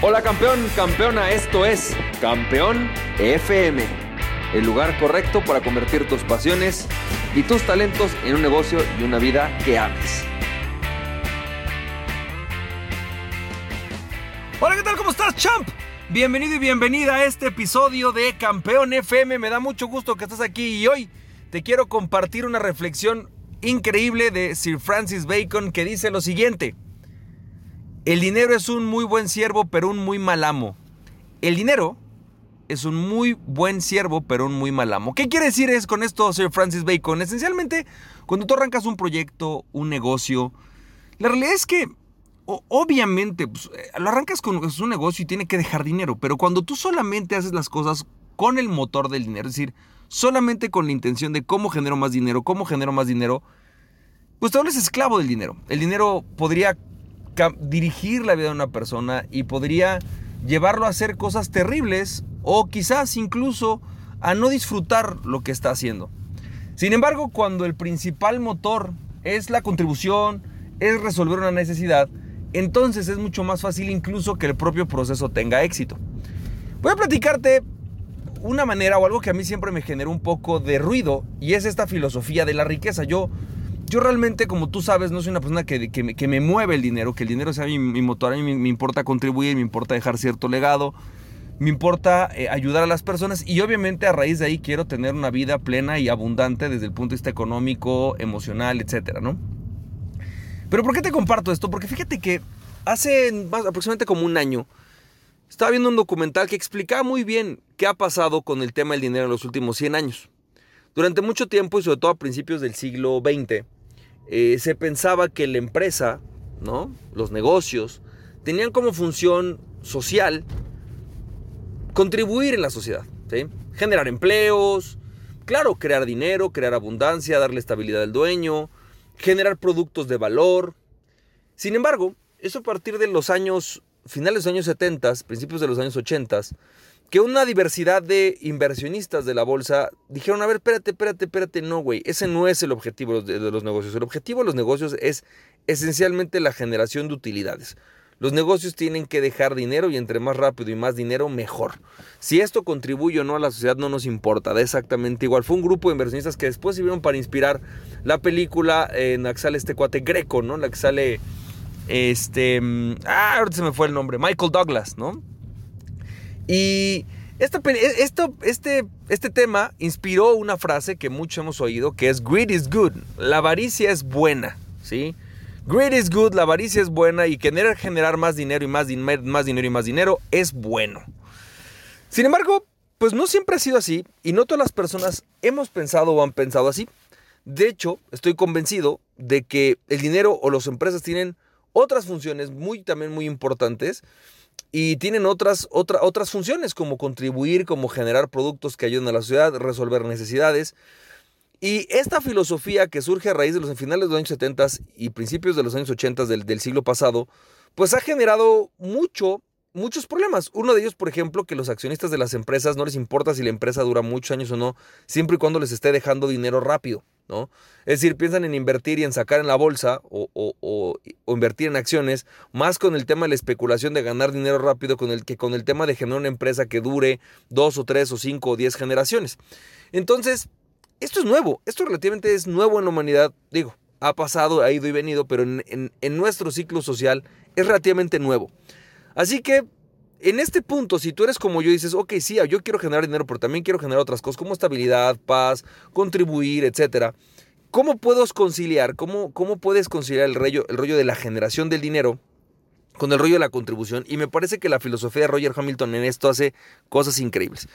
Hola campeón, campeona, esto es Campeón FM, el lugar correcto para convertir tus pasiones y tus talentos en un negocio y una vida que ames. Hola, ¿qué tal? ¿Cómo estás, champ? Bienvenido y bienvenida a este episodio de Campeón FM. Me da mucho gusto que estés aquí y hoy te quiero compartir una reflexión increíble de Sir Francis Bacon que dice lo siguiente. El dinero es un muy buen siervo, pero un muy mal amo. El dinero es un muy buen siervo, pero un muy mal amo. ¿Qué quiere decir es con esto Sir Francis Bacon? Esencialmente, cuando tú arrancas un proyecto, un negocio, la realidad es que obviamente pues, eh, lo arrancas con un negocio y tiene que dejar dinero, pero cuando tú solamente haces las cosas con el motor del dinero, es decir, solamente con la intención de cómo genero más dinero, cómo genero más dinero, pues te vuelves esclavo del dinero. El dinero podría dirigir la vida de una persona y podría llevarlo a hacer cosas terribles o quizás incluso a no disfrutar lo que está haciendo. Sin embargo, cuando el principal motor es la contribución, es resolver una necesidad, entonces es mucho más fácil incluso que el propio proceso tenga éxito. Voy a platicarte una manera o algo que a mí siempre me generó un poco de ruido y es esta filosofía de la riqueza. Yo yo realmente, como tú sabes, no soy una persona que, que, me, mueve el dinero, que el dinero sea mi, motor. A mí me, importa contribuir, me importa dejar cierto legado, me importa eh, ayudar a las personas y obviamente a raíz de ahí quiero tener una vida plena y abundante desde el punto de vista económico, emocional, etcétera, ¿no? Pero ¿por qué te comparto esto? Porque fíjate que hace aproximadamente como un año estaba viendo un documental que explicaba muy bien qué ha pasado con el tema del dinero en los últimos 100 años. Durante mucho tiempo y sobre todo a principios del siglo XX, eh, se pensaba que la empresa, ¿no? los negocios, tenían como función social contribuir en la sociedad, generar empleos, claro, crear dinero, crear abundancia, darle estabilidad al dueño, generar productos de valor. Sin embargo, eso a partir de los años, finales de los años 70, principios de los años 80, que una diversidad de inversionistas de la bolsa dijeron, a ver, espérate, espérate, espérate, no, güey, ese no es el objetivo de, los negocios. El objetivo de los negocios es esencialmente la generación de utilidades. Los negocios tienen que dejar dinero y entre más rápido y más dinero, mejor. Si esto contribuye o no a la sociedad no nos importa, da exactamente igual. Fue un grupo de inversionistas que después sirvieron para inspirar la película en la que sale este cuate greco, ¿no? La que sale, este, mm, ah, ahorita se me fue el nombre, Michael Douglas, ¿no? Y esta, e, esto, este, este tema inspiró una frase que muchos hemos oído, que es greed is good, la avaricia es buena, ¿sí? Greed is good, la avaricia es buena y querer generar más dinero y más, más dinero y más dinero es bueno. Sin embargo, pues no siempre ha sido así y no todas las personas hemos pensado o han pensado así. De hecho, estoy convencido de que el dinero o las empresas tienen otras funciones muy también muy importantes y tienen otras, otras funciones como contribuir, como generar productos que ayuden a la sociedad, resolver necesidades. Y esta filosofía que surge a raíz de los finales de los años 70 y principios de los años 80 del, del siglo pasado, pues ha generado mucho, muchos problemas. Uno de ellos, por ejemplo, que los accionistas de las empresas no les importa si la empresa dura muchos años o no, siempre y cuando les esté dejando dinero rápido. Es decir, piensan en invertir y en sacar en la bolsa o, invertir en acciones, más con el tema de la especulación de ganar dinero rápido con el, que con el tema de generar una empresa que dure dos o tres o cinco o diez generaciones. Entonces, esto es nuevo, esto relativamente es nuevo en la humanidad, digo, ha pasado, ha ido y venido, pero en, en nuestro ciclo social es relativamente nuevo. Así que en este punto, si tú eres como yo y dices, ok, sí, yo quiero generar dinero, pero también quiero generar otras cosas como estabilidad, paz, contribuir, etcétera. ¿Cómo puedo conciliar? ¿Cómo, cómo puedes conciliar el rollo, el rollo de la generación del dinero con el rollo de la contribución? Y me parece que la filosofía de Roger Hamilton en esto hace cosas increíbles.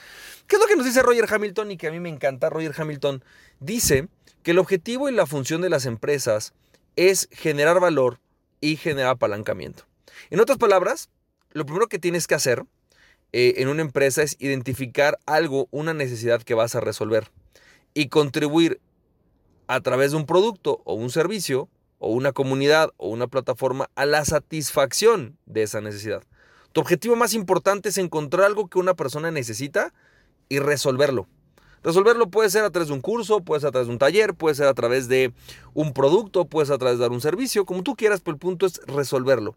¿Qué es lo que nos dice Roger Hamilton y que a mí me encanta? Roger Hamilton dice que el objetivo y la función de las empresas es generar valor y generar apalancamiento. En otras palabras, lo primero que tienes que hacer eh, en una empresa es identificar algo, una necesidad que vas a resolver y contribuir a través de un producto o un servicio o una comunidad o una plataforma a la satisfacción de esa necesidad. Tu objetivo más importante es encontrar algo que una persona necesita y resolverlo. Resolverlo puede ser a través de un curso, puede ser a través de un taller, puede ser a través de un producto, puede ser a través de dar un servicio, como tú quieras, pero el punto es resolverlo.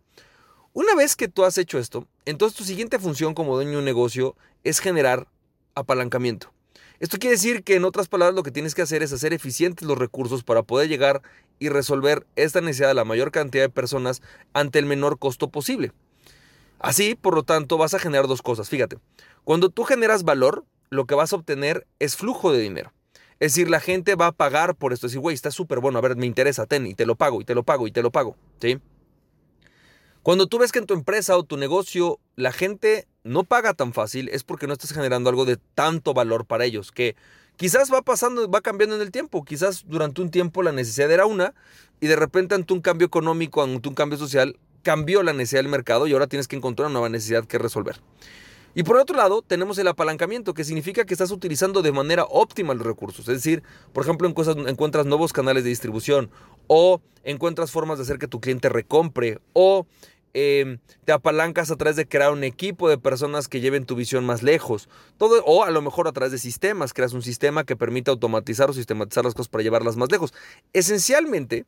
Una vez que tú has hecho esto, entonces tu siguiente función como dueño de un negocio es generar apalancamiento. Esto quiere decir que en otras palabras lo que tienes que hacer es hacer eficientes los recursos para poder llegar y resolver esta necesidad de la mayor cantidad de personas ante el menor costo posible. Así, por lo tanto, vas a generar dos cosas. Fíjate, cuando tú generas valor, lo que vas a obtener es flujo de dinero. Es decir, la gente va a pagar por esto. Es decir, güey, está súper bueno, a ver, me interesa, ten, y te lo pago, y te lo pago, y te lo pago. ¿Sí? Cuando tú ves que en tu empresa o tu negocio la gente no paga tan fácil, es porque no estás generando algo de tanto valor para ellos, que quizás va pasando, va cambiando en el tiempo. Quizás durante un tiempo la necesidad era una, y de repente ante un cambio económico, ante un cambio social, cambió la necesidad del mercado y ahora tienes que encontrar una nueva necesidad que resolver. Y por otro lado, tenemos el apalancamiento, que significa que estás utilizando de manera óptima los recursos. Es decir, por ejemplo, encuentras nuevos canales de distribución o encuentras formas de hacer que tu cliente recompre o em, te apalancas a través de crear un equipo de personas que lleven tu visión más lejos. Todo, o a lo mejor a través de sistemas, creas un sistema que permita automatizar o sistematizar las cosas para llevarlas más lejos. Esencialmente,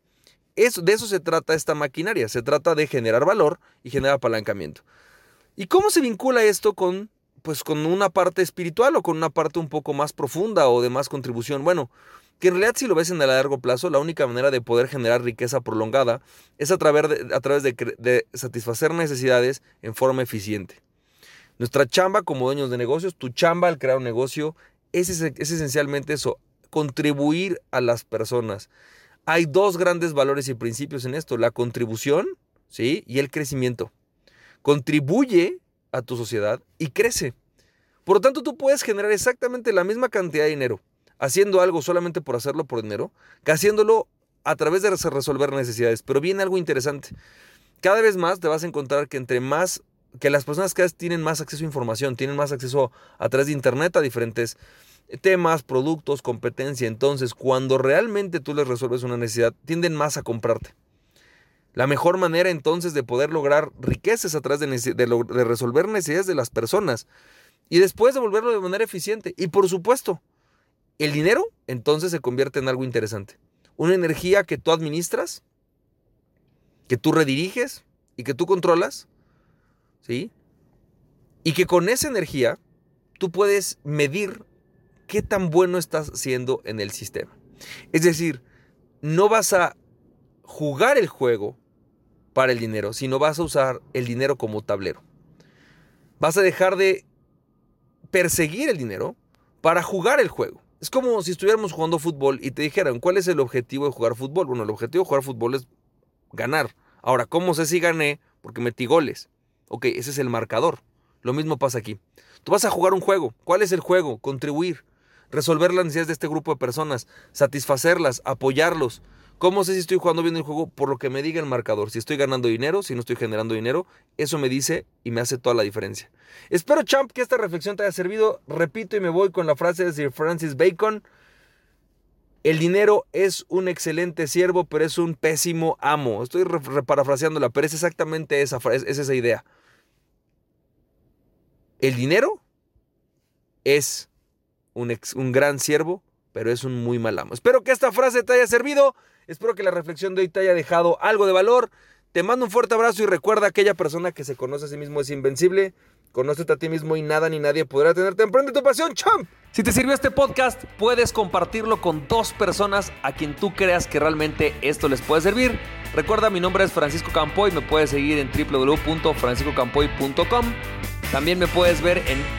de eso se trata esta maquinaria. Se trata de generar valor y generar apalancamiento. ¿Y cómo se vincula esto con, pues, con una parte espiritual o con una parte un poco más profunda o de más contribución? Bueno, que en realidad si lo ves en el largo plazo, la única manera de poder generar riqueza prolongada es a través de, a través de, satisfacer necesidades en forma eficiente. Nuestra chamba como dueños de negocios, tu chamba al crear un negocio, es, es esencialmente eso, contribuir a las personas. Hay dos grandes valores y principios en esto, la contribución ¿sí? y el crecimiento contribuye a tu sociedad y crece. Por lo tanto, tú puedes generar exactamente la misma cantidad de dinero haciendo algo solamente por hacerlo por dinero, que haciéndolo a través de resolver necesidades. Pero viene algo interesante. Cada vez más te vas a encontrar que entre más, que las personas cada vez tienen más acceso a información, tienen más acceso a través de Internet a diferentes temas, productos, competencia. Entonces, cuando realmente tú les resuelves una necesidad, tienden más a comprarte. La mejor manera entonces de poder lograr riquezas a través de, de, resolver necesidades de las personas y después devolverlo de manera eficiente. Y por supuesto, el dinero entonces se convierte en algo interesante. Una energía que tú administras, que tú rediriges y que tú controlas, ¿sí? Y que con esa energía tú puedes medir qué tan bueno estás siendo en el sistema. Es decir, no vas a jugar el juego para el dinero, sino vas a usar el dinero como tablero. Vas a dejar de perseguir el dinero para jugar el juego. Es como si estuviéramos jugando fútbol y te dijeran, ¿cuál es el objetivo de jugar fútbol? Bueno, el objetivo de jugar fútbol es ganar. Ahora, ¿cómo sé si gané? Porque metí goles. Ok, ese es el marcador. Lo mismo pasa aquí. Tú vas a jugar un juego. ¿Cuál es el juego? Contribuir. Resolver las necesidades de este grupo de personas. Satisfacerlas. Apoyarlos. ¿Cómo sé si estoy jugando bien el juego? Por lo que me diga el marcador. Si estoy ganando dinero, si no estoy generando dinero, eso me dice y me hace toda la diferencia. Espero, champ, que esta reflexión te haya servido. Repito y me voy con la frase de Sir Francis Bacon. El dinero es un excelente siervo, pero es un pésimo amo. Estoy parafraseándola, pero es exactamente esa, es esa idea. El dinero es un, un gran siervo, pero es un muy mal amo. Espero que esta frase te haya servido. Espero que la reflexión de hoy te haya dejado algo de valor. Te mando un fuerte abrazo y recuerda aquella persona que se conoce a sí mismo es invencible. Conócete a ti mismo y nada ni nadie podrá tenerte. Emprende tu pasión, champ. Si te sirvió este podcast, puedes compartirlo con dos personas a quien tú creas que realmente esto les puede servir. Recuerda, mi nombre es Francisco Campoy. Me puedes seguir en www.franciscocampoy.com. También me puedes ver en